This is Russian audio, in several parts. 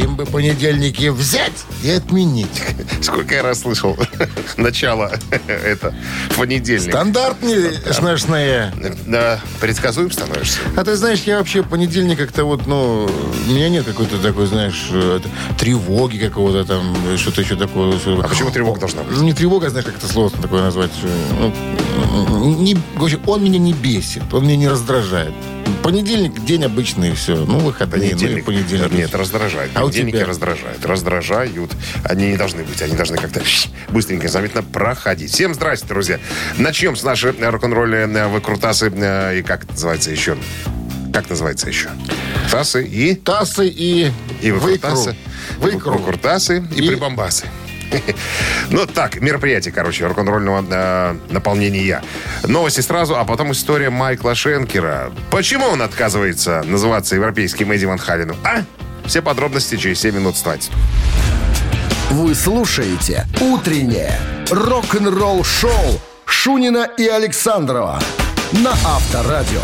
Им бы понедельники взять и отменить. Сколько я раз слышал начало это понедельник. Стандартные смешные. Да, предсказуем становишься. А ты знаешь, я вообще понедельник как-то вот, ну, у меня нет какой-то такой, знаешь, э, тревоги какого-то там, что-то еще такое. А почему тревога должна быть? Ну, не тревога, знаешь, как это сложно такое назвать. Ну, не, он меня не бесит, он меня не раздражает. Понедельник день обычный, все. Ну, выходные, понедельник. ну и понедельник. Нет, раздражает. А у Понедельники тебя? раздражают. Раздражают. Они не должны быть. Они должны как-то быстренько, заметно проходить. Всем здрасте, друзья. Начнем с нашей рок-н-ролли э, выкрутасы. э, И как это называется еще? Как называется еще? Тасы и... Тасы и, И выкру. выкрутасы. Выкру. Выкрутасы и, И- прибамбасы. Ну, так, мероприятие, короче, рок-н-ролльного э, наполнения. Новости сразу, а потом история Майкла Шенкера. Почему он отказывается называться европейским Эдди Ван? А? Все подробности через 7 минут стать. Вы слушаете «Утреннее рок-н-ролл-шоу» Шунина и Александрова на Авторадио.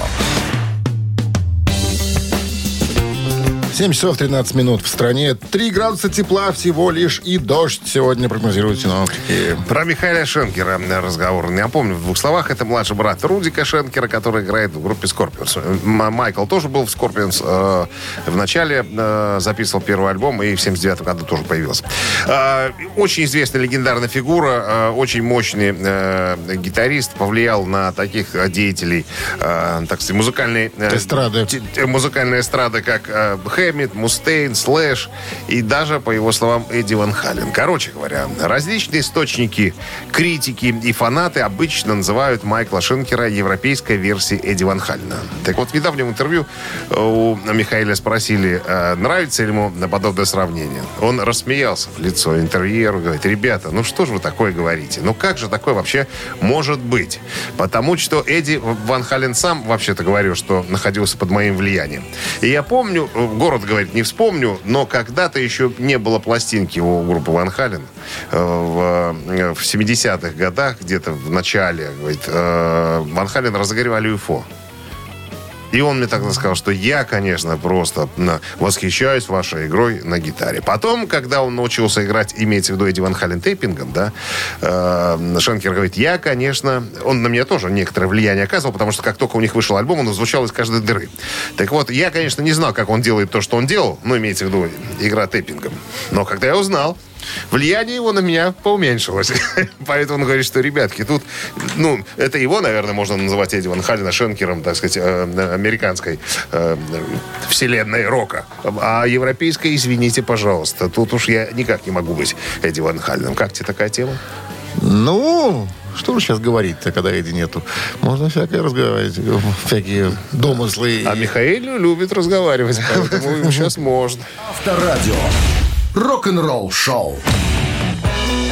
7 часов 13 минут в стране. 3 градуса тепла всего лишь и дождь сегодня прогнозируют синоптики. Про Михаила Шенкера разговор. Я помню в двух словах. Это младший брат Рудика Шенкера, который играет в группе Скорпионс. Майкл тоже был в Скорпионс. в начале э, записывал первый альбом и в 79 году тоже появился. Э, очень известная легендарная фигура, э, очень мощный э, гитарист, повлиял на таких э, деятелей, э, так сказать, музыкальной... э, Эстрады. т- музыкальной эстрады, как э, Хэммит, Мустейн, Слэш и даже, по его словам, Эдди Ван Хален. Короче говоря, различные источники, критики и фанаты обычно называют Майкла Шенкера европейской версией Эдди Ван Халена. Так вот, в недавнем интервью э, у Михаила спросили, э, нравится ли ему подобное сравнение. Он рассмеялся в лицо интервьюеру, говорит, ребята, ну что же вы такое говорите? Ну как же такое вообще может быть? Потому что Эдди Ван Хален сам вообще-то говорил, что находился под моим влиянием. И я помню, э, город, говорит, не вспомню, но когда-то еще не было пластинки у группы Ван Хален. Э, В, э, в 70-х годах, где-то в начале, говорит, э, Ван Хален разогревали UFO. И он мне тогда сказал, что я, конечно, просто восхищаюсь вашей игрой на гитаре. Потом, когда он научился играть, имеется в виду Эдди Ван Хален тейпингом, да, э, Шенкер говорит, я, конечно, он на меня тоже некоторое влияние оказывал, потому что как только у них вышел альбом, он звучал из каждой дыры. Так вот, я, конечно, не знал, как он делает то, что он делал, ну, имеется в виду игра тейпингом. Но когда я узнал, влияние его на меня поуменьшилось. Поэтому он говорит, что, ребятки, тут, ну, это его, наверное, можно называть Эдди Ван Халена Шенкером, так сказать, э, американской э, вселенной рока. А европейской, извините, пожалуйста, тут уж я никак не могу быть Эдди Ван Халеном. Как тебе такая тема? Ну, что же сейчас говорить-то, когда Эдди нету? Можно всякое разговаривать, всякие домыслы. А Михаил любит разговаривать, поэтому сейчас можно. Авторадио. Рок-н-ролл-шоу.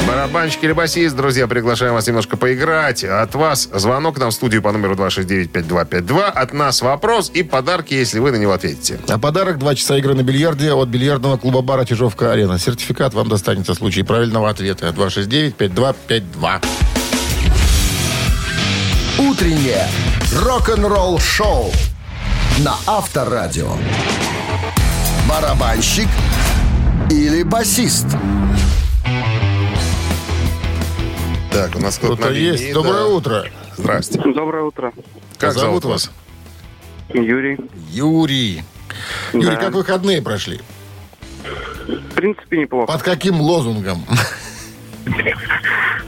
Барабанщик или басист, друзья, приглашаем вас немножко поиграть. От вас звонок нам в студию по номеру 269-5252. От нас вопрос и подарки, если вы на него ответите. А подарок два часа игры на бильярде от бильярдного клуба бара Чижовка-Арена. Сертификат вам достанется в случае правильного ответа. 269-5252. Утреннее рок-н-ролл-шоу на Авторадио. Барабанщик или басист? Так, у нас кто-то линии, есть. да. Доброе утро. Здрасте. Доброе утро. Как зовут вас? Юрий. Юрий. Юрий, Да. как выходные прошли? В принципе, неплохо. Под каким лозунгом?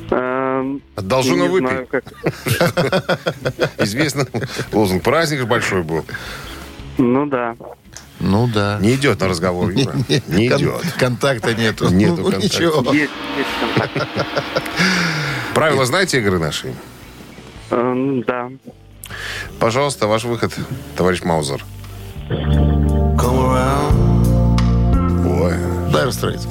Эм, Должен не выпить. Известно, лозунг праздник же большой был. Ну да. Ну да. Не идет на разговор, Юра. Не Кон- идет. Контакта нету. Нету Ну, контакта. Ничего. Есть, есть контакт. Правила знаете игры нашей? Эм, да. Пожалуйста, ваш выход, товарищ Маузер. Ой. Dire Straits.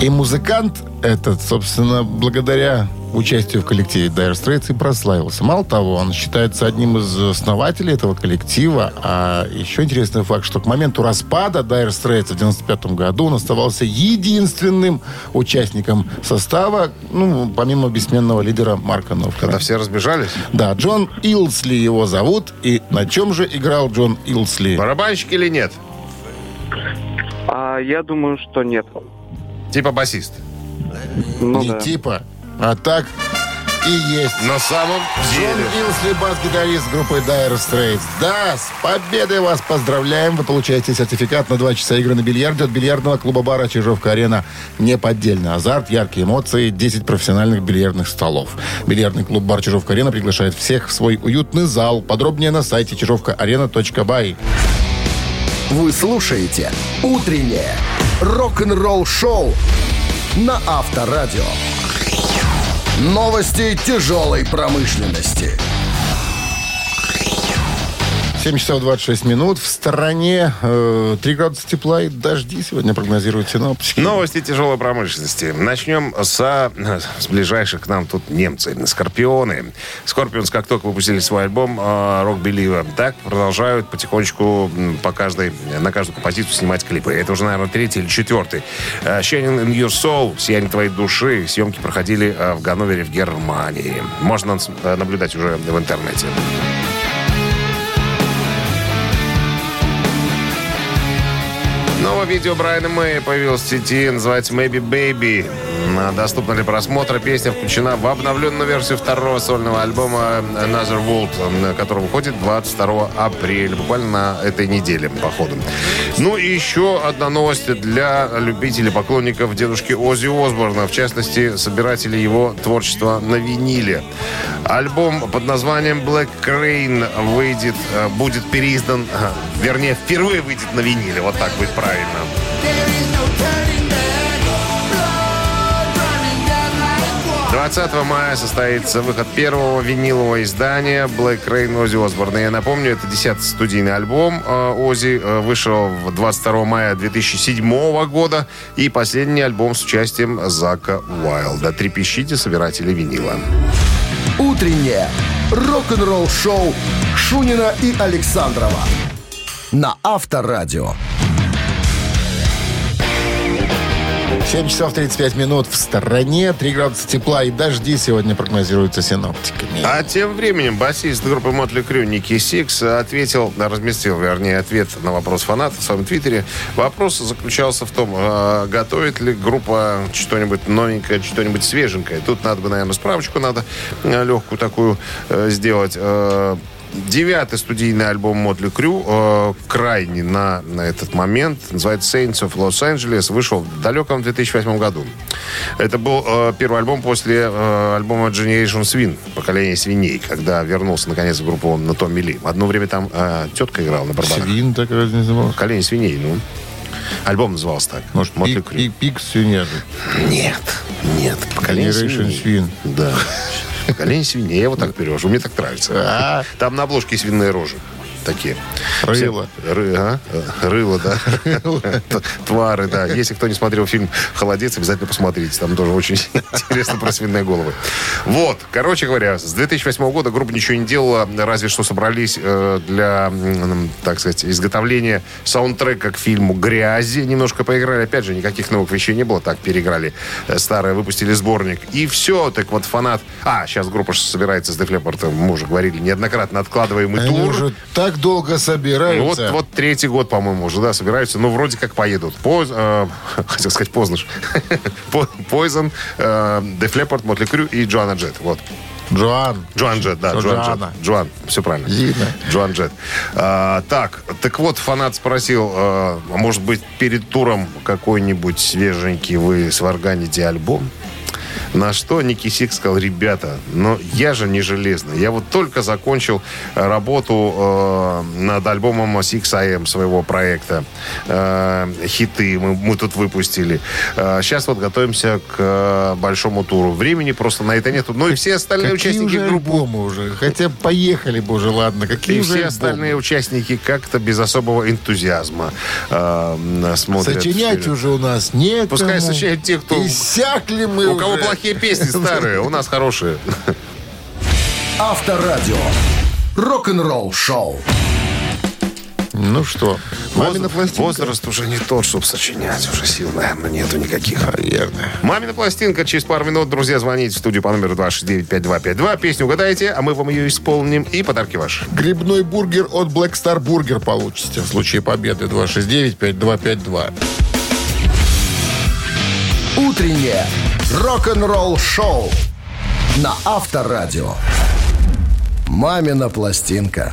И музыкант этот, собственно, благодаря участию в коллективе Dire Straits и прославился. Мало того, он считается одним из основателей этого коллектива. А еще интересный факт, что к моменту распада Dire Straits в 95 году он оставался единственным участником состава, ну, помимо бессменного лидера Марка Новкера. Когда все разбежались? Да, Джон Илсли его зовут. И на чем же играл Джон Илсли? Барабанщик или нет? А я думаю, что нет. Типа басист. Ну Не да. типа, а так и есть. На самом Джон деле. Илсли, бас-гитарист группы Dire Straits. Да, с победой вас поздравляем. Вы получаете сертификат на 2 часа игры на бильярде от бильярдного клуба-бара «Чижовка-арена». Неподдельный азарт, яркие эмоции, 10 профессиональных бильярдных столов. Бильярдный клуб-бар «Чижовка-арена» приглашает всех в свой уютный зал. Подробнее на сайте чижовкаарена.бай. Вы слушаете «Утреннее рок-н-ролл-шоу» на Авторадио. Новости тяжелой промышленности. 7 часов 26 минут. В стране э, 3 градуса тепла и дожди сегодня прогнозируют синоптики. Новости тяжелой промышленности. Начнем со, с ближайших к нам тут немцы. Скорпионы. Скорпионс, как только выпустили свой альбом э, Rock Believer, так продолжают потихонечку по каждой, на каждую композицию снимать клипы. Это уже, наверное, третий или четвертый. Э, Shining in Your Soul, Сияние твоей души. Съемки проходили э, в Ганновере в Германии. Можно э, наблюдать уже в интернете. Видео Брайана Мэя появилось в сети, называется Maybe Baby. Доступна для просмотра. Песня включена в обновленную версию второго сольного альбома Another World, который выходит 22 апреля, буквально на этой неделе, походу. Ну и еще одна новость для любителей, поклонников дедушки Оззи Осборна, в частности, собирателей его творчества на виниле. Альбом под названием Black Crane выйдет, э, будет переиздан, э, вернее, впервые выйдет на виниле, вот так будет правильно. 20 мая состоится выход первого винилового издания Black Rain Оззи Осборна. Я напомню, это 10 студийный альбом э, Оззи. э, Вышел в 22 мая 2007 года. И последний альбом с участием Зака Уайлда. Трепещите, собиратели винила. Утреннее рок-н-ролл-шоу Шунина и Александрова на Авторадио. 7 часов 35 минут в стране, 3 градуса тепла и дожди сегодня прогнозируются синоптиками. А тем временем басист группы Mötley Crüe Ники Сикс ответил, разместил, вернее, ответ на вопрос фанатов в своем твиттере. Вопрос заключался в том, э, готовит ли группа что-нибудь новенькое, что-нибудь свеженькое. Тут надо бы, наверное, справочку надо э, легкую такую э, сделать. Девятый студийный альбом Мотли Крю, э, крайний на, на этот момент, называется Saints of Los Angeles, вышел в далеком 2008 году. Это был э, первый альбом после э, альбома Generation Swin, поколение свиней, когда вернулся наконец в группу на Томми Ли. Одно время там э, тетка играла на барабанах. Свин так разве назывался? Поколение свиней, ну. Альбом назывался так. Может, Мотли пик, Крю. пик, пик свинья же. Нет, нет. Поколение Generation свиней. Swin. Да. Поколение свиней. Я его так перевожу. Мне так нравится. А, Там на обложке свиные рожи. Такие. Рыло. Все- Ры- а? Рыло, да. Твары, да. Если кто не смотрел фильм «Холодец», обязательно посмотрите. Там тоже очень интересно про свиные головы. Вот. Короче говоря, с 2008 года группа ничего не делала, разве что собрались э, для, так сказать, изготовления саундтрека к фильму «Грязи». Немножко поиграли. Опять же, никаких новых вещей не было. Так переиграли э, старое, выпустили сборник. И все. Так вот фанат... А, сейчас группа собирается с Leppard, мы уже говорили, неоднократно откладываемый они тур. уже так долго Ну, вот, собираются. вот третий год, по-моему, уже, да, собираются. Ну, вроде как поедут. Поз, э, хотел сказать поздно. По- Poison, э, Def Leppard, Мотли Крю и Джоанна Джет. Вот. Джоан. Джоан Джет, да, Джоан Джет. Джоанна? Джоан, все правильно. Видно. Джоан Джет. А, так, так вот, фанат спросил, э, а может быть, перед туром какой-нибудь свеженький вы сварганите альбом? На что Ники Сик сказал, ребята, но я же не железный. Я вот только закончил э, работу э, над альбомом Six AM своего проекта. Э, хиты мы, мы тут выпустили. Э, сейчас вот готовимся к э, большому туру. Времени просто на это нету. Ну и все остальные Какие участники уже группы альбомы уже? Хотя поехали бы уже, ладно. Какие и все альбомы? остальные участники как-то без особого энтузиазма э, смотрят. Сочинять уже у нас нет. Пускай сочиняют те, кто- Иссякли мы У кого уже. плохие плохие песни старые, у нас хорошие. Авторадио. Рок-н-ролл шоу. Ну что, мамина Воз- пластинка? Возраст уже не тот, чтобы сочинять. Уже сил, наверное, нету никаких. Наверное. Мамина пластинка. Через пару минут, друзья, звоните в студию по номеру 269-5252. Песню угадаете, а мы вам ее исполним. И подарки ваши. Грибной бургер от Black Star Burger получите в случае победы 269-5252. Утреннее рок-н-ролл шоу на Авторадио. Мамина пластинка.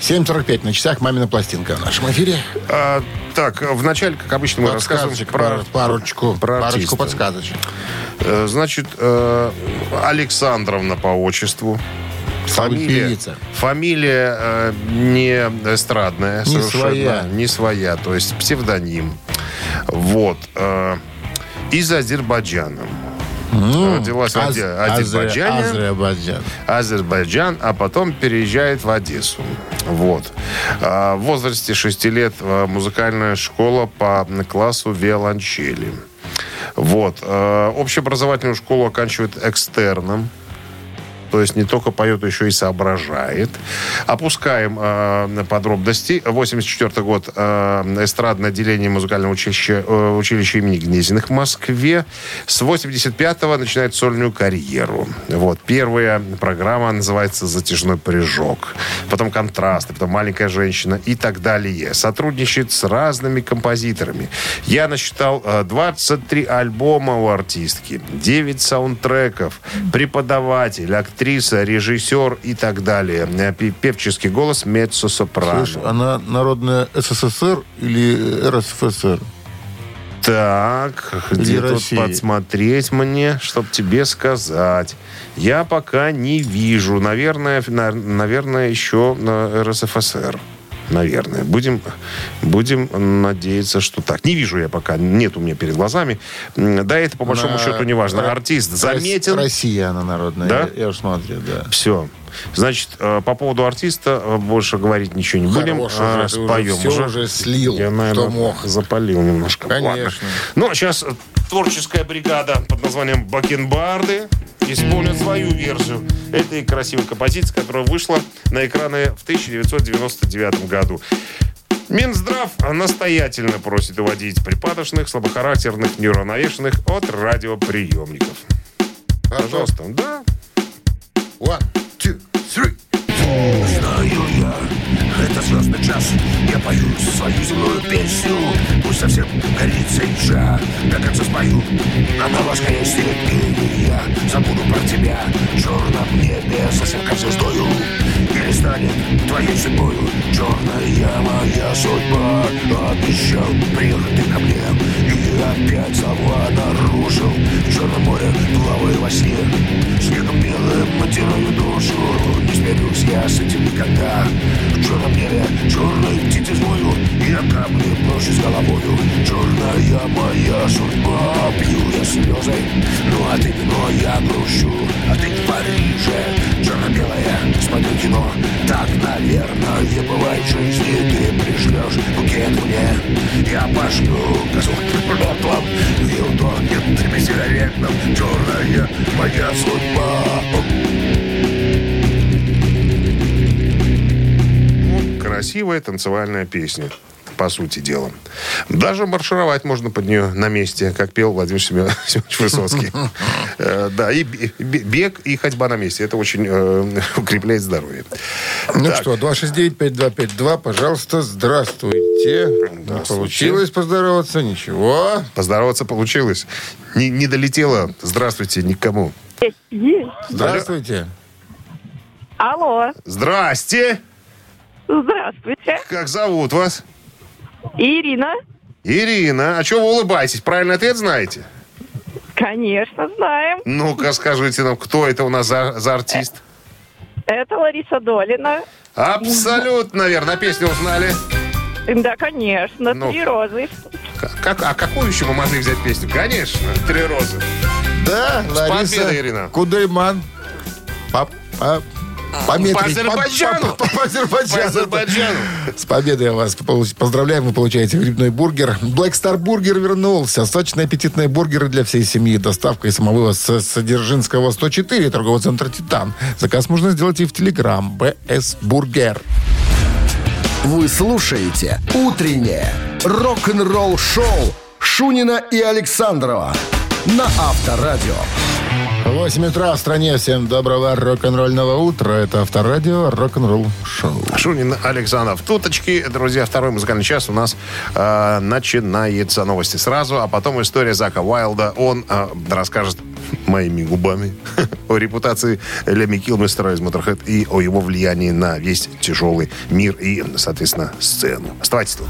7.45 на часах «Мамина пластинка» в нашем эфире. А, так, вначале, как обычно, мы рассказываем про... пар- парочку, про парочку подсказочек. Э, Значит, э, Александровна по отчеству. Фамилия, фамилия э, не эстрадная, Не совершенно своя. не своя, то есть псевдоним. Вот. э, из Азербайджана. Родилась в Аз- Азе- Азербайджане. Азер- Азербайджан. Азербайджан, а потом переезжает в Одессу. Вот. А, В возрасте 6 лет а, музыкальная школа по классу виолончели. Вот. Общеобразовательную школу оканчивает экстерном. То есть не только поет, еще и соображает. Опускаем э, подробности. 84 год. Э, эстрадное отделение музыкального училища, э, училища имени Гнезиных в Москве. С 85-го начинает сольную карьеру. Вот. Первая программа называется «Затяжной прыжок». Потом «Контрасты», потом «Маленькая женщина» и так далее. Сотрудничает с разными композиторами. Я насчитал э, 23 альбома у артистки, 9 саундтреков, преподаватель, актриса, режиссер и так далее. Э, пе- Певческий голос меццо-сопрано. Слушай, она народная СССР или РСФСР? Так, где тут подсмотреть мне, чтобы тебе сказать? Я пока не вижу. Наверное, на- наверное, еще на РСФСР. Наверное. Будем, будем надеяться, что так. Не вижу я пока. Нет у меня перед глазами. Да, это по большому На- счету не важно. Артист заметен. Россия она народная. Да? Я, я уж смотрю, да. Все. Значит, э, по поводу артиста э, больше говорить ничего не будем. Хорош а, уже, ты уже споем всё уже слил, Я, кто наверное, мог. запалил немножко. Конечно. Ладно. Ну, а сейчас творческая бригада под названием «Бакенбарды» исполнит свою версию этой красивой композиции, которая вышла на экраны в 1999 году. Минздрав настоятельно просит уводить припадочных, слабохарактерных, неуравновешенных от радиоприемников. Пожалуйста. Да. One, two, three. Знаю я, звездный час. Я пою свою земную песню Пусть совсем горит свеча До конца спою На воскресит и я Забуду про тебя. Черном небе совсем как звездою Перестанет твоей судьбою Черная моя судьба Обещал приехать ты ко мне опять слова нарушил. В черном море плаваю во сне. Снегом белым матерою душу. Не смирюсь я с этим никогда. В черном небе черной птицы звою Я камни брошу с головою. Черная моя судьба. Пью я слезы Ну а ты вино я грущу. А ты в Париже. Черно-белое смотрю кино. Так, наверное, бывает в жизни. Ты пришлешь букет мне. Я пошлю козу красивая танцевальная песня, по сути дела. Даже маршировать можно под нее на месте, как пел Владимир Семен- Семенович Высоцкий. Э, Да, и бе- бе- бег, и ходьба на месте. Это очень э, укрепляет здоровье. Ну что, 269-5252, пожалуйста, здравствуйте. Не получилось поздороваться, ничего. Поздороваться получилось. Не, не долетело. Здравствуйте никому. Здравствуйте. Алло, Здрасте. Здравствуйте. Как зовут вас? Ирина, Ирина. А что вы улыбаетесь? Правильный ответ знаете? конечно, знаем. Ну-ка, скажите нам, кто это у нас за, за артист? Это Лариса Долина. Абсолютно верно. Песню узнали. Да, конечно, Ну. три розы. Как, а какую еще мы могли взять песню? Конечно, «Три розы». Да, Лариса победой, Ирина. Кудайман. Пап, пап. Пометрить. По Азербайджану. По, по- по Азербайджану. По Азербайджану. С победой вас поздравляем. Вы получаете грибной бургер. Black Star Бургер вернулся. Сочные аппетитные бургеры для всей семьи. Доставка и самовывоз с Содержинского 104. Торговый центр «Титан». Заказ можно сделать и в Телеграм. БС Бургер. Вы слушаете «Утреннее рок-н-ролл-шоу» Шунина и Александрова на Авторадио. 8 утра в стране. Всем доброго рок-н-ролльного утра. Это Авторадио Рок-н-ролл Шоу. Шунин Александров. Туточки, друзья, второй музыкальный час у нас э, начинается новости сразу, а потом история Зака Уайлда. Он э, расскажет моими губами о репутации Леми Килмистера из Motorhead и о его влиянии на весь тяжелый мир и, соответственно, сцену. Оставайтесь тут.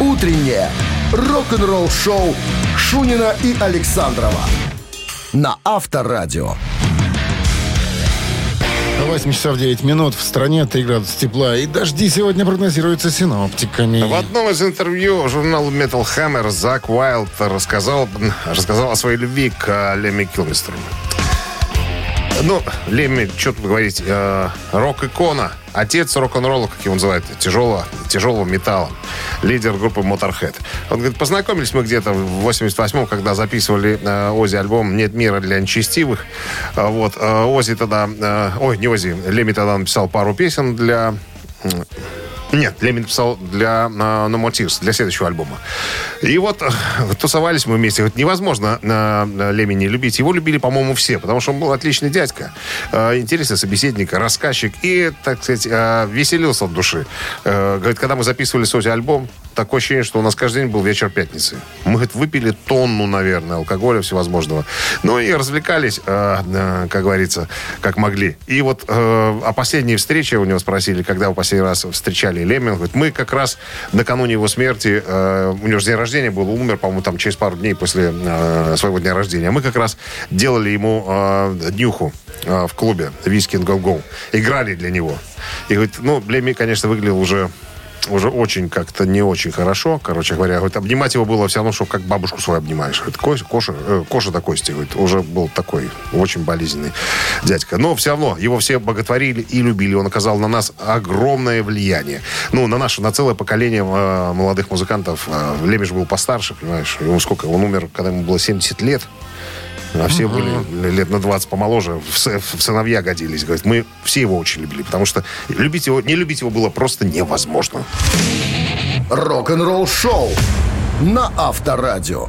«Утреннее рок-н-ролл-шоу» Шунина и Александрова на Авторадио. 8 часов 9 минут. В стране 3 градуса тепла. И дожди сегодня прогнозируются синоптиками. В одном из интервью журналу Metal Hammer Зак Уайлд рассказал, рассказал о своей любви к Лемми Килмистеру. Ну, Лемми, что тут говорить, э, рок-икона, отец рок-н-ролла, как его называют, тяжелого, тяжелого металла, лидер группы Motorhead. Он говорит, познакомились мы где-то в 88-м, когда записывали э, Ози альбом «Нет мира для нечестивых». А Вот, э, Ози тогда, э, ой, не Ози, Лемми тогда написал пару песен для нет, Лемми написал для uh, No More Tears, для следующего альбома. И вот э, тусовались мы вместе. Вот невозможно э, Лемми не любить. Его любили, по-моему, все, потому что он был отличный дядька, э, интересный собеседник, рассказчик и, так сказать, веселился от души. Говорит, когда мы записывали Сози альбом, такое ощущение, что у нас каждый день был вечер пятницы. Мы, говорит, выпили тонну, наверное, алкоголя всевозможного. Ну и развлекались, как говорится, как могли. И вот э, о последней встрече у него спросили, когда вы последний раз встречали Лемми. Он говорит, мы как раз накануне его смерти, э, у него же день рождения был, умер, по-моему, там через пару дней после э, своего дня рождения. Мы как раз делали ему э, днюху в клубе «Виски Go Go». Играли для него. И говорит, ну, Лемми, конечно, выглядел уже уже очень как-то не очень хорошо, короче говоря. Говорит, обнимать его было все равно, что как бабушку свою обнимаешь. Говорит, Коша, Коша, э, Коша до кости, говорит, уже был такой очень болезненный дядька. Но все равно его все боготворили и любили. Он оказал на нас огромное влияние. Ну, на наше, на целое поколение э, молодых музыкантов. Э, Лемиш был постарше, понимаешь. Ему сколько? Он умер, когда ему было 70 лет. А все были лет на 20 помоложе, в, в сыновья годились. Говорит, мы все его очень любили, потому что любить его, не любить его было просто невозможно. Рок-н-ролл-шоу на Авторадио.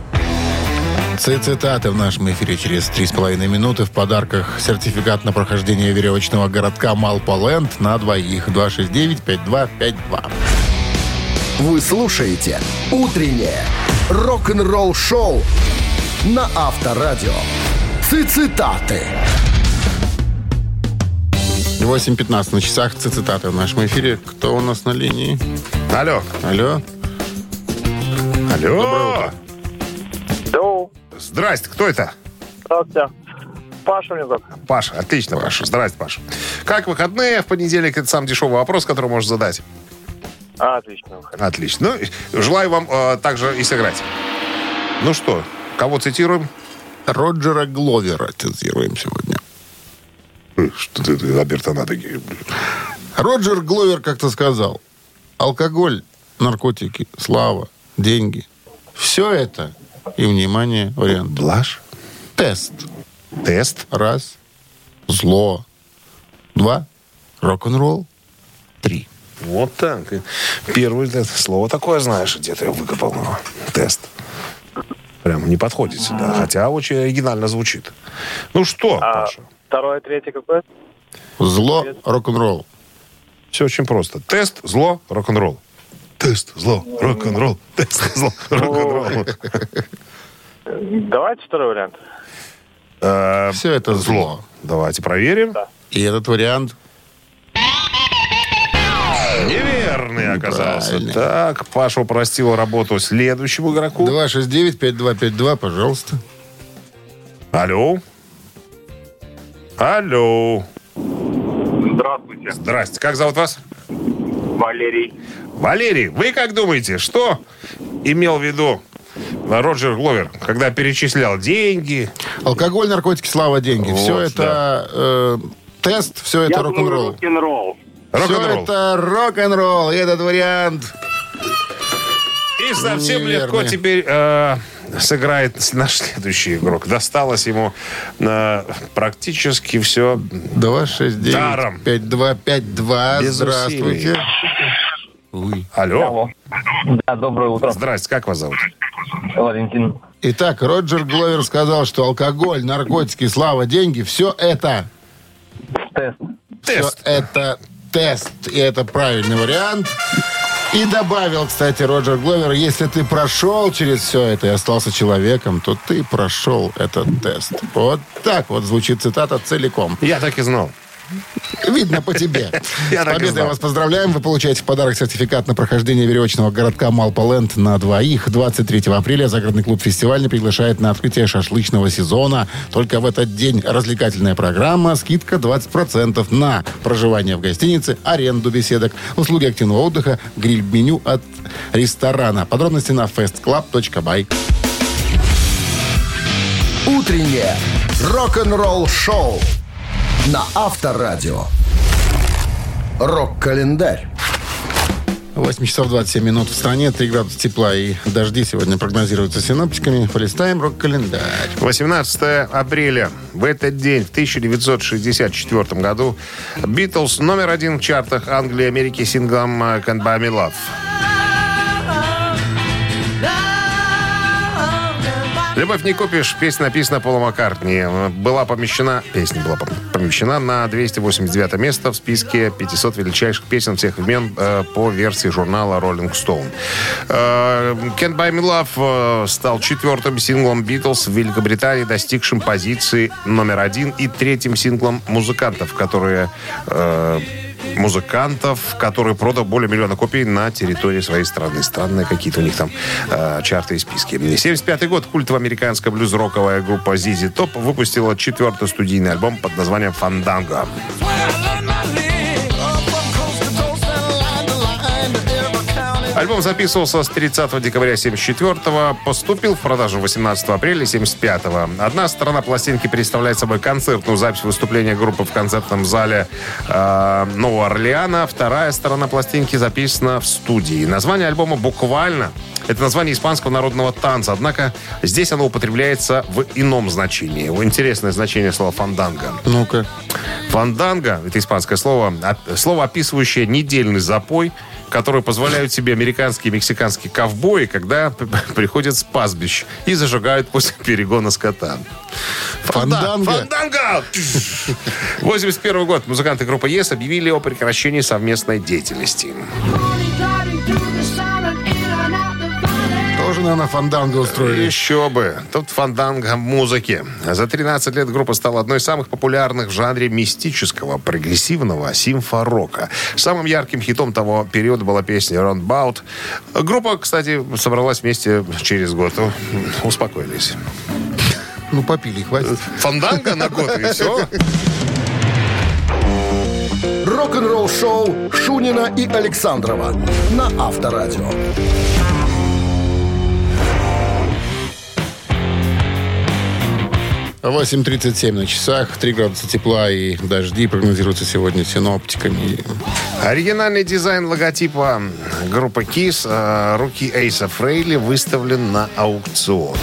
Ци- Цитаты в нашем эфире через 3,5 минуты. В подарках сертификат на прохождение веревочного городка Малполенд на двоих. 269-5252. Вы слушаете «Утреннее рок-н-ролл-шоу» на Авторадио. Цитаты. 8.15 на часах. Ци- Цитаты в нашем эфире. Кто у нас на линии? Алло. Алло. Алло. Йоу, Здрасте, кто это? здравствуйте. Паша меня зовут. Паша, отлично, Паша. Здрасте, Паша. Как выходные в понедельник? Это самый дешевый вопрос, который можно задать. Отлично. Отлично. Ну, желаю вам э, также и сыграть. Ну что, кого цитируем? Роджера Гловера цитируем сегодня. Что ты, ты Роберта надо... Роджер Гловер как-то сказал, алкоголь, наркотики, слава, деньги. Все это, и, внимание, вариант. Блажь. Тест. Тест. Раз. Зло. Два. Рок-н-ролл. Три. Вот так. Первое слово такое знаешь, где ты выкопал. Ну, Тест. Прям не подходит сюда. Хотя очень оригинально звучит. Ну что, А Паша? второе, третье какое? Зло, рок-н-ролл. Все очень просто. Тест, зло, рок-н-ролл. Тест, зло, рок-н-ролл. Тест, зло, рок-н-ролл. Давайте второй вариант. Э, Все это зло. Давайте проверим. И этот вариант Неверный оказался. Так, Паша упростил работу следующему игроку. 269-5252, пожалуйста. Алло. Алло. Здравствуйте. Здрасте. Как зовут вас? Валерий. Валерий, вы как думаете, что имел в виду Роджер Гловер, когда перечислял деньги? Алкоголь, наркотики, слава, деньги. Вот, Все это э, тест, все это Я рок-н-ролл. рок-н-ролл. Все Рок-н-ролл. это рок-н-ролл. И этот вариант И совсем Неверно. легко теперь э, сыграет наш следующий игрок. Досталось ему э, практически все. 269 Даром. 5252. Без Здравствуйте. Алло. Да, доброе утро, Здрасте, как вас зовут? Валентин. Итак, Роджер Гловер сказал, что алкоголь, наркотики, слава, деньги, все это, Тест. Тест. все это тест. И это правильный вариант. И добавил, кстати, Роджер Гловер, если ты прошел через все это и остался человеком, то ты прошел этот тест. Вот так вот звучит цитата целиком. Я так и знал. Видно по тебе. Я С победой вас поздравляем. Вы получаете в подарок сертификат на прохождение веревочного городка Малполенд на двоих. 23 апреля загородный клуб «Фестивальный» приглашает на открытие шашлычного сезона. Только в этот день развлекательная программа. Скидка 20% на проживание в гостинице, аренду беседок, услуги активного отдыха, гриль-меню от ресторана. Подробности на festclub.by. Утреннее рок-н-ролл-шоу на Авторадио. Рок-календарь. 8 часов 27 минут в стране, 3 градуса тепла и дожди сегодня прогнозируются синоптиками. Полистаем рок-календарь. 18 апреля. В этот день, в 1964 году, Битлз номер один в чартах Англии и Америки синглом «Can't Buy Me Love». «Любовь не купишь» песня написана Пола Маккартни. Была помещена, песня была пом- помещена на 289 место в списке 500 величайших песен всех времен э, по версии журнала Rolling Stone. Э, «Can't Buy Me Love» э, стал четвертым синглом Битлз в Великобритании, достигшим позиции номер один и третьим синглом музыкантов, которые музыкантов, которые продал более миллиона копий на территории своей страны. Странные какие-то у них там э, чарты и списки. 75 год. Культовая американская блюз-роковая группа ZZ Top выпустила четвертый студийный альбом под названием «Фанданго». Альбом записывался с 30 декабря 74 поступил в продажу 18 апреля 75 Одна сторона пластинки представляет собой концертную запись выступления группы в концертном зале э, Нового Орлеана. Вторая сторона пластинки записана в студии. Название альбома буквально это название испанского народного танца, однако здесь оно употребляется в ином значении. Интересное значение слова «фанданго». Ну-ка. Фанданго – это испанское слово, слово, описывающее недельный запой, который позволяют себе американские и мексиканские ковбои, когда приходят с пастбищ и зажигают после перегона скота. Фанданго. Фанданго! 81 год. Музыканты группы ЕС объявили о прекращении совместной деятельности. Наверное, фанданго устроили. Еще бы. Тут фанданго музыки. За 13 лет группа стала одной из самых популярных в жанре мистического, прогрессивного симфорока. Самым ярким хитом того периода была песня «Roundabout». Группа, кстати, собралась вместе через год. Успокоились. Ну, попили, хватит. Фанданго на год, и все. Рок-н-ролл-шоу Шунина и Александрова на Авторадио. 8.37 на часах, 3 градуса тепла и дожди прогнозируются сегодня синоптиками. Оригинальный дизайн логотипа группы KISS э, руки Эйса Фрейли выставлен на аукцион.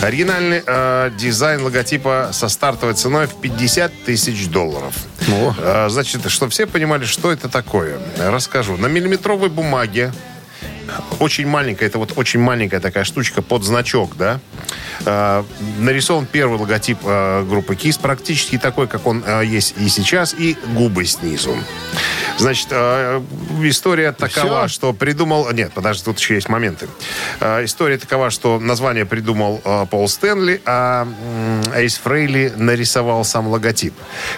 Оригинальный э, дизайн логотипа со стартовой ценой в 50 тысяч долларов. О. Э, значит, чтобы все понимали, что это такое, расскажу. На миллиметровой бумаге очень маленькая, это вот очень маленькая такая штучка под значок, да. Э, нарисован первый логотип э, группы KISS, практически такой, как он э, есть и сейчас, и губы снизу. Значит, э, история такова, Всё? что придумал... Нет, подожди, тут еще есть моменты. Э, история такова, что название придумал э, Пол Стэнли, а м, Эйс Фрейли нарисовал сам логотип.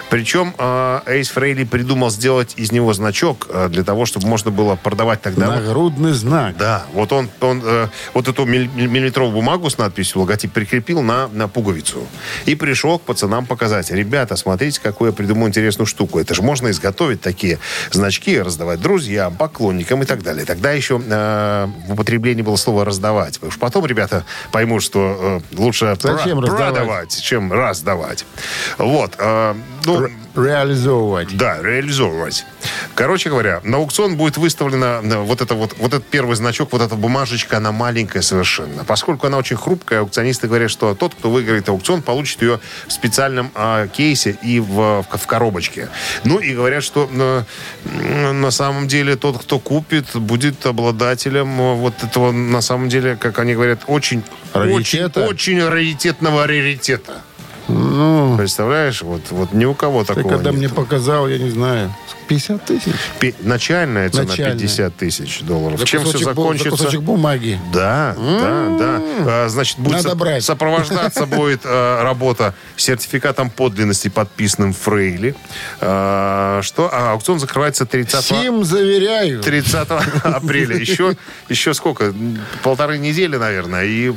Причем э, Эйс Фрейли придумал сделать из него значок э, для того, чтобы можно было продавать тогда... Нагрудный знак. Да, вот он, он э, вот эту милли- миллиметровую бумагу с надписью логотип прикрепил на, на пуговицу. И пришел к пацанам показать. Ребята, смотрите, какую я придумал интересную штуку. Это же можно изготовить такие значки, раздавать друзьям, поклонникам и так далее. Тогда еще э, в употреблении было слово «раздавать». Потому что потом ребята поймут, что э, лучше Зачем про- раздавать? продавать, чем раздавать. Вот. э, ну, реализовывать. Да, реализовывать. Короче говоря, на аукцион будет выставлена э, вот это вот, вот этот первый значок, вот эта бумажечка, она маленькая совершенно. Поскольку она очень хрупкая, аукционисты говорят, что тот, кто выиграет аукцион, получит ее в специальном а, кейсе и в, в, в коробочке. Ну и говорят, что э, на самом деле тот, кто купит, будет обладателем э, вот этого, на самом деле, как они говорят, очень, очень, очень раритетного раритета. Представляешь, вот, вот ни у кого Ты такого когда нет. мне показал, я не знаю, 50 тысяч. Пи- Начальная цена Начальная. 50 тысяч долларов. За Чем все закончится? За кусочек бумаги. Да, да, да. А, Значит, будет соп- брать. сопровождаться будет а, работа сертификатом подлинности, подписанным Фрейли. А, что? А аукцион закрывается 30 Всем заверяю. 30 апреля. Еще, еще сколько? Полторы недели, наверное. И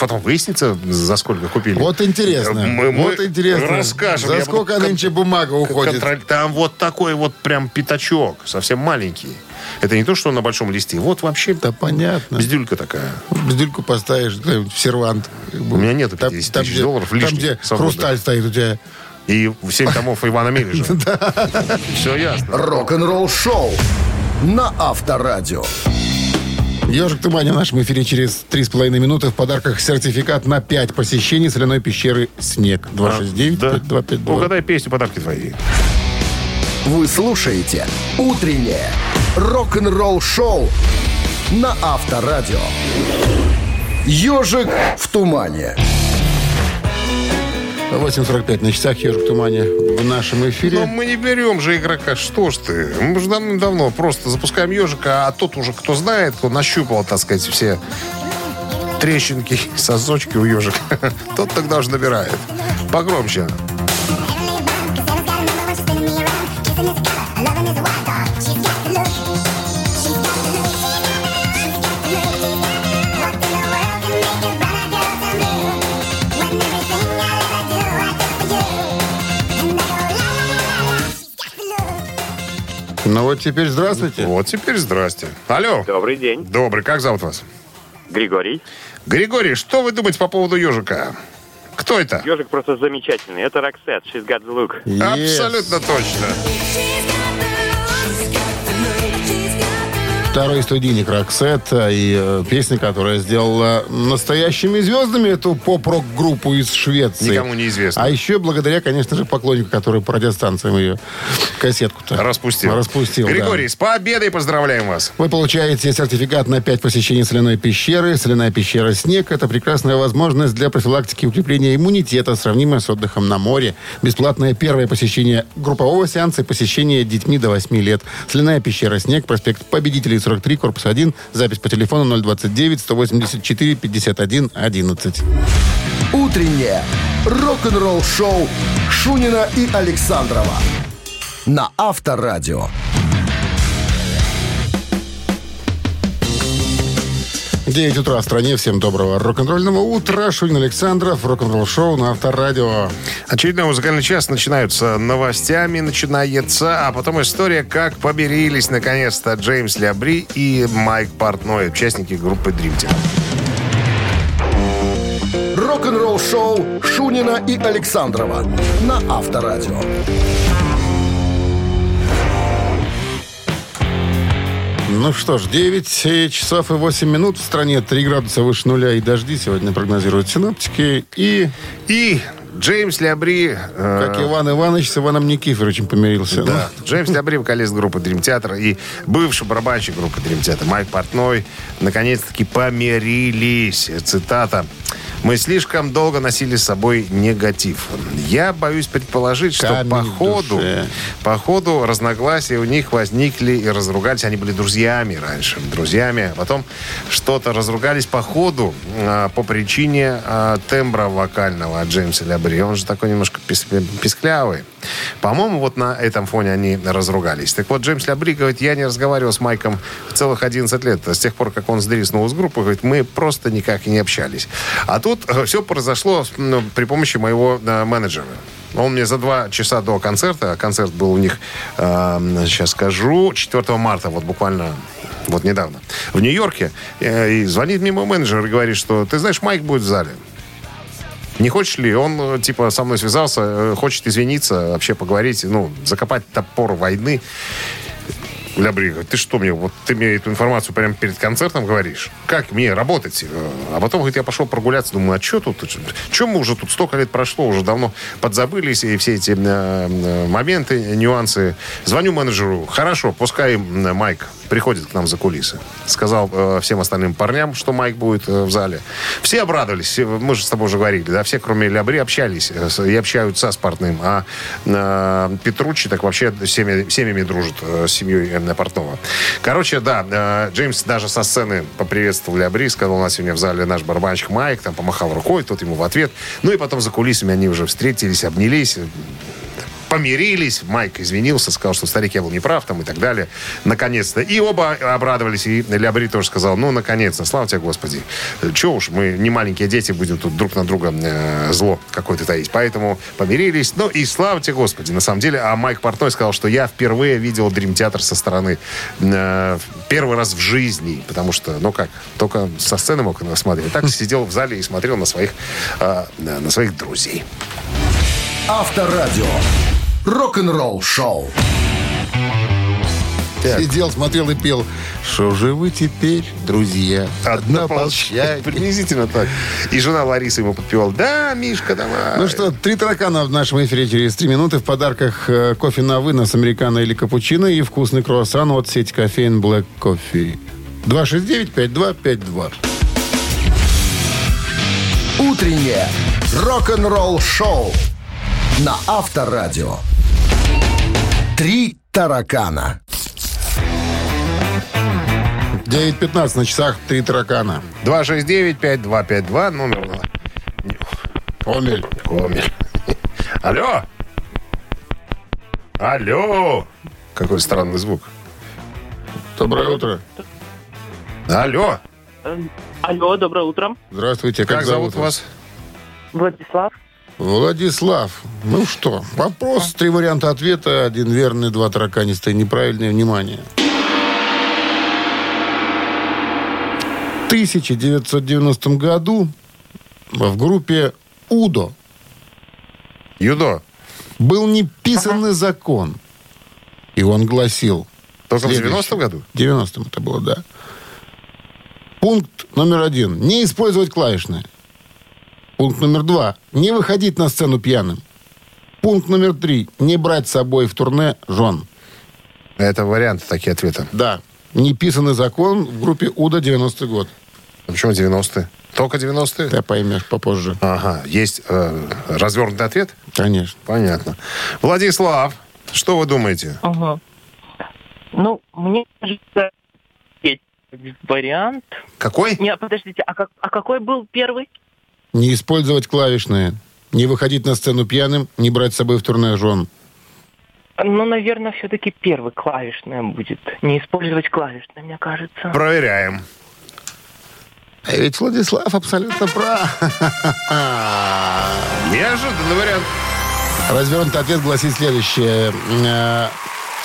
потом выяснится, за сколько купили. Вот интересно. Мы- мы вот интересно. расскажем. За сколько буду нынче бумага уходит? Контроль- Там вот такой вот прям пятачок, совсем маленький. Это не то, что на большом листе. Вот вообще Да понятно. бездюлька такая. Бздюльку поставишь в сервант. У меня нету 50 тысяч где- долларов Там, лишних, где свободных. хрусталь стоит у тебя. И 7 томов Ивана Мележа. Все ясно. Рок-н-ролл шоу на Авторадио. Ежик Тумани в нашем эфире через 3,5 минуты. В подарках сертификат на 5 посещений соляной пещеры «Снег». 269 Да. 5252. Угадай песню, подарки твои. Вы слушаете «Утреннее рок-н-ролл шоу» на Авторадио. «Ежик в тумане». 8.45 на часах «Ежик Тумани» в нашем эфире. Но мы не берем же игрока. Что ж ты? Мы же давно просто запускаем ежика, а тот уже, кто знает, кто нащупал, так сказать, все трещинки, сосочки у ежика, тот тогда уже набирает. Погромче. Ну вот теперь здравствуйте. Вот теперь здрасте. Алло. Добрый день. Добрый. Как зовут вас? Григорий. Григорий, что вы думаете по поводу ежика? Кто это? Ежик просто замечательный. Это Роксет. She's got the look. Yes. Абсолютно точно. Второй студийник Роксетта и э, песня, которая сделала настоящими звездами эту поп-рок-группу из Швеции. Никому не известно. А еще благодаря, конечно же, поклоннику, который по радиостанциям ее кассетку-то Распустил. Распустил, да. Григорий, с победой поздравляем вас. Вы получаете сертификат на 5 посещений соляной пещеры. Соляная пещера «Снег» — это прекрасная возможность для профилактики и укрепления иммунитета, сравнимая с отдыхом на море. Бесплатное первое посещение группового сеанса и посещение детьми до 8 лет. Соляная пещера «Снег», проспект Победителей, 43, корпус 1. Запись по телефону 029 184 51 11. Утреннее рок-н-ролл шоу Шунина и Александрова на Авторадио. 9 утра в стране. Всем доброго рок-н-ролльного утра. Шунин Александров, рок-н-ролл шоу на Авторадио. Очередной музыкальный час начинаются новостями, начинается, а потом история, как помирились наконец-то Джеймс Лябри и Майк Портной, участники группы Dream Theater. Рок-н-ролл шоу Шунина и Александрова на Авторадио. Ну что ж, 9 часов и 8 минут в стране, 3 градуса выше нуля и дожди сегодня прогнозируют синоптики. И, И Джеймс Лябри... э, как Иван Иванович с Иваном Никифоровичем помирился. Да. Джеймс Лябри, вокалист группы Dream Theater и бывший барабанщик группы Dream Theater Майк Портной наконец-таки помирились. Цитата. Мы слишком долго носили с собой негатив. Я боюсь предположить, что Камень по ходу, душе. по ходу разногласия у них возникли и разругались. Они были друзьями раньше, друзьями. А потом что-то разругались по ходу а, по причине а, тембра вокального от Джеймса Лябри. Он же такой немножко писклявый. По-моему, вот на этом фоне они разругались. Так вот, Джеймс Лябри говорит, я не разговаривал с Майком целых 11 лет. С тех пор, как он сдриснул из группы, говорит, мы просто никак и не общались. А тут все произошло ну, при помощи моего э, менеджера. Он мне за два часа до концерта, концерт был у них, э, сейчас скажу, 4 марта, вот буквально вот недавно, в Нью-Йорке, э, и звонит мне мой менеджер и говорит, что, ты знаешь, Майк будет в зале. Не хочешь ли? Он, э, типа, со мной связался, э, хочет извиниться, вообще поговорить, ну, закопать топор войны. Лябри говорит, ты что мне, вот ты мне эту информацию прямо перед концертом говоришь? Как мне работать? Э, А потом, говорит, я пошел прогуляться, думаю, а что тут? Чем мы уже тут столько лет прошло, уже давно подзабылись, и все эти моменты, нюансы. Звоню менеджеру, хорошо, пускай Майк приходит к нам за кулисы. Сказал э, всем остальным парням, что Майк будет э, в зале. Все обрадовались, мы же с тобой уже говорили, да, все, кроме Лябри, общались э, и общаются с Портным. А э, Петруччи так вообще с семьями, дружит, э, с семьей Эмна Портнова. Короче, да, э, Джеймс даже со сцены поприветствовал Лябри, сказал, у нас сегодня в зале наш барабанщик Майк, там помахал рукой, тот ему в ответ. Ну и потом за кулисами они уже встретились, обнялись, помирились. Майк извинился, сказал, что старик я был неправ там и так далее. Наконец-то. И оба обрадовались. И Леобри тоже сказал, ну, наконец-то, слава тебе, Господи. Че уж, мы не маленькие дети, будем тут друг на друга э, зло какое-то таить. Поэтому помирились. Ну, и слава тебе, Господи, на самом деле. А Майк Портной сказал, что я впервые видел Дрим Театр со стороны. э, первый раз в жизни. Потому что, ну как, только со сцены мог смотреть. Так сидел в зале и смотрел на своих, э, на своих друзей. Авторадио. Рок-н-ролл шоу. Сидел, смотрел и пел. Что же вы теперь, друзья? Однополчане. Приблизительно так. И жена Лариса ему подпевала, да, Мишка, давай. Ну что, три таракана в нашем эфире через три минуты. В подарках э, кофе на вынос, американо или капучино и вкусный круассан от сети кофеин Black Coffee. 269-5252. Утреннее рок-н-ролл шоу на Авторадио. Три таракана. 9.15 на часах три таракана. 269-5252, номер... Помель. Комель. Алло! Алло! Какой странный звук. Доброе утро. Алло! Алло, доброе утро. Здравствуйте. Как, зовут вас? Владислав. Владислав. Ну что, вопрос, три варианта ответа. Один верный, два тараканистые. Неправильное внимание. В 1990 году в группе «Удо» Юдо. был неписанный закон. И он гласил... Только в следующее. 90-м году? В 90-м это было, да. Пункт номер один. Не использовать клавишные. Пункт номер два. Не выходить на сцену пьяным. Пункт номер три. Не брать с собой в турне жен. Это варианты такие ответа. Да. Неписанный закон в группе УДА 90-й год. А Почему 90-е? Только 90-е? Ты поймешь попозже. Ага. Есть э, развернутый ответ? Конечно. Понятно. Владислав, что вы думаете? Ага. Ну, мне кажется, есть вариант. Какой? Не, подождите, а, как, а какой был первый? Не использовать клавишные. Не выходить на сцену пьяным. Не брать с собой в турне жен. Ну, наверное, все-таки первый клавишная будет. Не использовать клавишные, мне кажется. Проверяем. А ведь Владислав абсолютно прав. Неожиданный вариант. Развернутый ответ гласит следующее.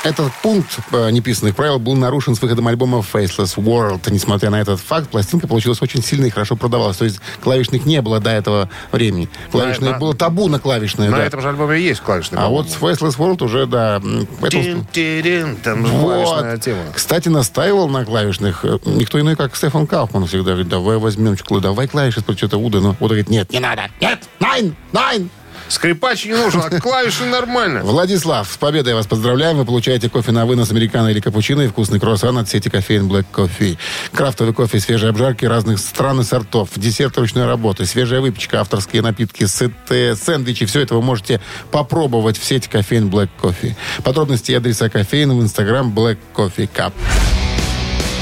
Этот пункт э, неписанных правил был нарушен с выходом альбома Faceless World. Несмотря на этот факт, пластинка получилась очень сильной и хорошо продавалась. То есть клавишных не было до этого времени. Клавишное да. было табу на клавишные. На да. этом же альбоме есть клавишный. А вот с Faceless World уже, да... м, поэтому- Тин-тирин, Там Вот. тема. Кстати, настаивал на клавишных э, никто иной, как Стефан Кауфман всегда говорит, давай возьмем чеклу, давай клавиши, что-то Уда. Но Уда говорит, нет, не надо, нет, найн, найн. Скрипач не нужен, а клавиши нормально. Владислав, с победой вас поздравляем. Вы получаете кофе на вынос американо или капучино и вкусный круассан от сети кофеин Black Coffee. Крафтовый кофе, свежие обжарки разных стран и сортов, десерт ручной работы, свежая выпечка, авторские напитки, сыты, сэндвичи. Все это вы можете попробовать в сети кофеин Black Coffee. Подробности и адреса кофеина в инстаграм Black Coffee Cup.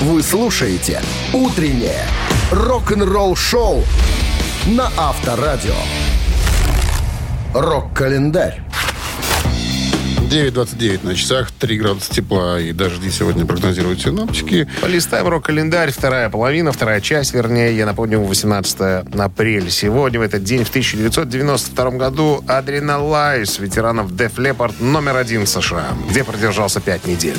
Вы слушаете «Утреннее рок-н-ролл-шоу» на Авторадио. Рок-календарь. 9.29 на часах, 3 градуса тепла и дожди сегодня прогнозируют синоптики. Полистаем рок-календарь, вторая половина, вторая часть, вернее, я напомню, 18 апреля. Сегодня, в этот день, в 1992 году, Adrenalize, ветеранов Def Leppard, номер один в США, где продержался пять недель.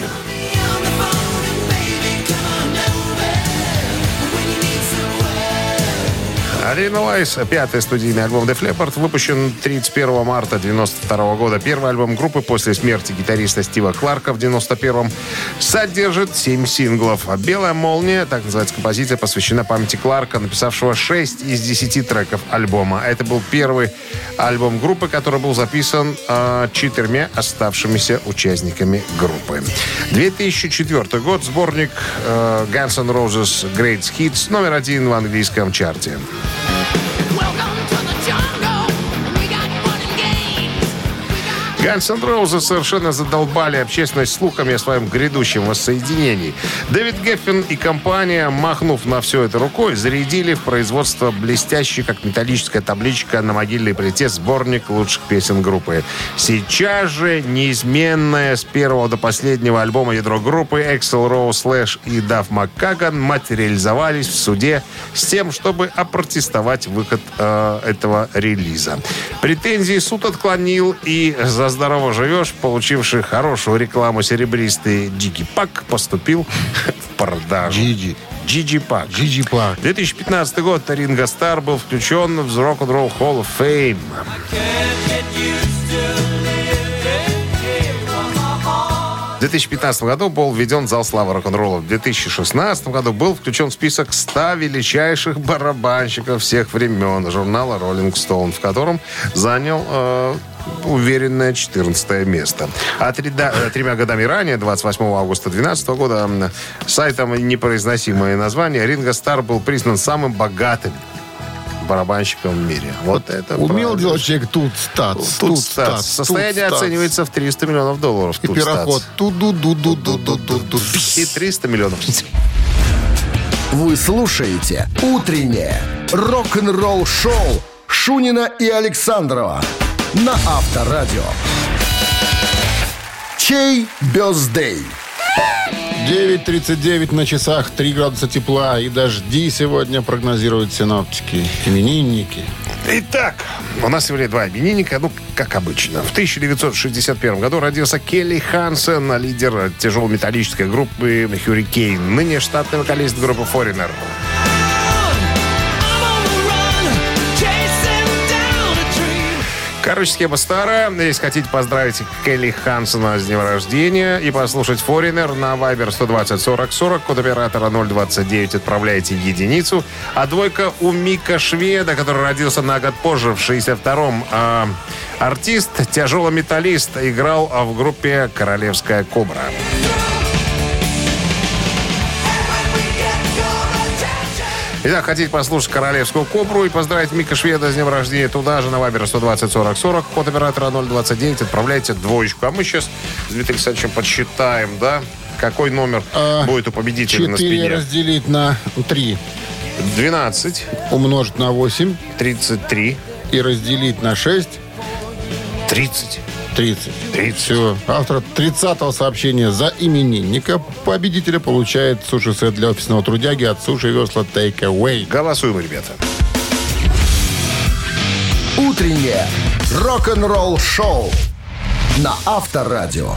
Adrenalize, пятый студийный альбом Def Leppard, выпущен 31 марта 92 года. Первый альбом группы после смерти гитариста Стива Кларка в 91-м содержит 7 синглов. «Белая молния», так называется композиция, посвящена памяти Кларка, написавшего 6 из 10 треков альбома. Это был первый альбом группы, который был записан э, четырьмя оставшимися участниками группы. 2004 год, сборник э, Guns N' Roses Great Hits, номер один в английском чарте. Guns N' Roses совершенно задолбали общественность слухами о своем грядущем воссоединении. Дэвид Геффин и компания, махнув на все это рукой, зарядили в производство блестящий, как металлическая табличка на могильной плите, сборник лучших песен группы. Сейчас же неизменное с первого до последнего альбома ядро группы Эксел Роу Слэш и Дав Маккаган материализовались в суде с тем, чтобы опротестовать выход э, этого релиза. Претензии суд отклонил и за здорово живешь, получивший хорошую рекламу серебристый Дики Пак поступил в продажу. Джиджи. Джиджи Пак. Джиджи Пак. 2015 год Ринго Стар был включен в Roll Hall of Fame. В 2015 году был введен зал славы рок-н-ролла. В 2016 году был включен в список 100 величайших барабанщиков всех времен журнала Rolling Stone, в котором занял э, уверенное 14 место. А три- да, э, тремя годами ранее, 28 августа 2012 года, сайтом непроизносимое название, Ринго Стар был признан самым богатым барабанщиком в мире. Вот это Умел правильно. делать человек тут стац, Тут стац. Состояние тут оценивается в 300 миллионов долларов. И Тут пироход. стац. ту ду ду ду ду ду ду ду И 300 миллионов. Вы слушаете «Утреннее рок-н-ролл-шоу» Шунина и Александрова на Авторадио. Чей бездей? 9.39 на часах, 3 градуса тепла и дожди сегодня прогнозируют синоптики. Именинники. Итак, у нас сегодня два именинника, ну, как обычно. В 1961 году родился Келли Хансен, лидер тяжелометаллической группы Hurricane, ныне штатный вокалист группы Foreigner. Короче, схема старая. Если хотите поздравить Келли Хансона с днем рождения и послушать Foreigner на Viber 120 40 40, код оператора 029 отправляете единицу. А двойка у Мика Шведа, который родился на год позже, в 62-м. А, артист, тяжелометаллист, играл в группе «Королевская кобра». Итак, хотите послушать «Королевскую кобру» и поздравить Мика Шведа с днем рождения, туда же на Вайбер 120 40 40, код оператора 029, отправляйте двоечку. А мы сейчас с Дмитрием Александровичем подсчитаем, да, какой номер А, будет у победителя на 4 спине. разделить на 3, 12, умножить на 8 33, и разделить на 6, 30. 30. 30. Все. Автор 30-го сообщения за именинника победителя получает суши-сет для офисного трудяги от Суши Весла Take Away. Голосуем, ребята. «Утреннее рок-н-ролл-шоу» на Авторадио.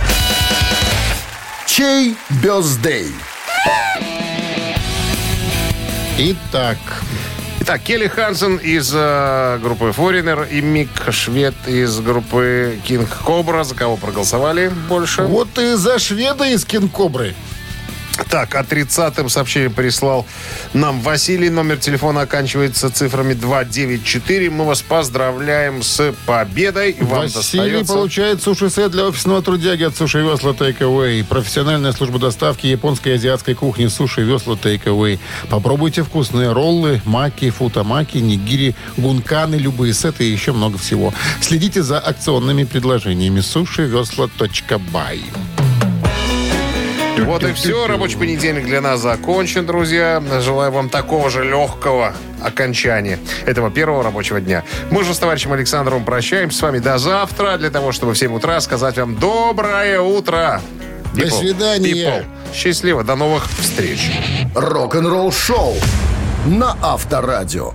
Чей бездей? Итак, Итак, Келли Хансен из э, группы Foreigner и Мик Швед из группы King Cobra. За кого проголосовали больше? вот и за шведа из Кинкобры. Так, 30-м сообщение прислал нам Василий. Номер телефона оканчивается цифрами 294. Мы вас поздравляем с победой. И Вам Василий достается... получает суши-сет для офисного трудяги от Суши Весла Take Away. Профессиональная служба доставки японской и азиатской кухни Суши Весла Take Away. Попробуйте вкусные роллы, маки, футамаки, нигири, гунканы, любые сеты и еще много всего. Следите за акционными предложениями суши бай. Вот и все. Рабочий понедельник для нас закончен, друзья. Желаю вам такого же легкого окончания этого первого рабочего дня. Мы же с товарищем Александровым прощаемся с вами до завтра, для того, чтобы в 7 утра сказать вам доброе утро. До свидания. People. Счастливо. До новых встреч. Рок-н-ролл-шоу на Авторадио.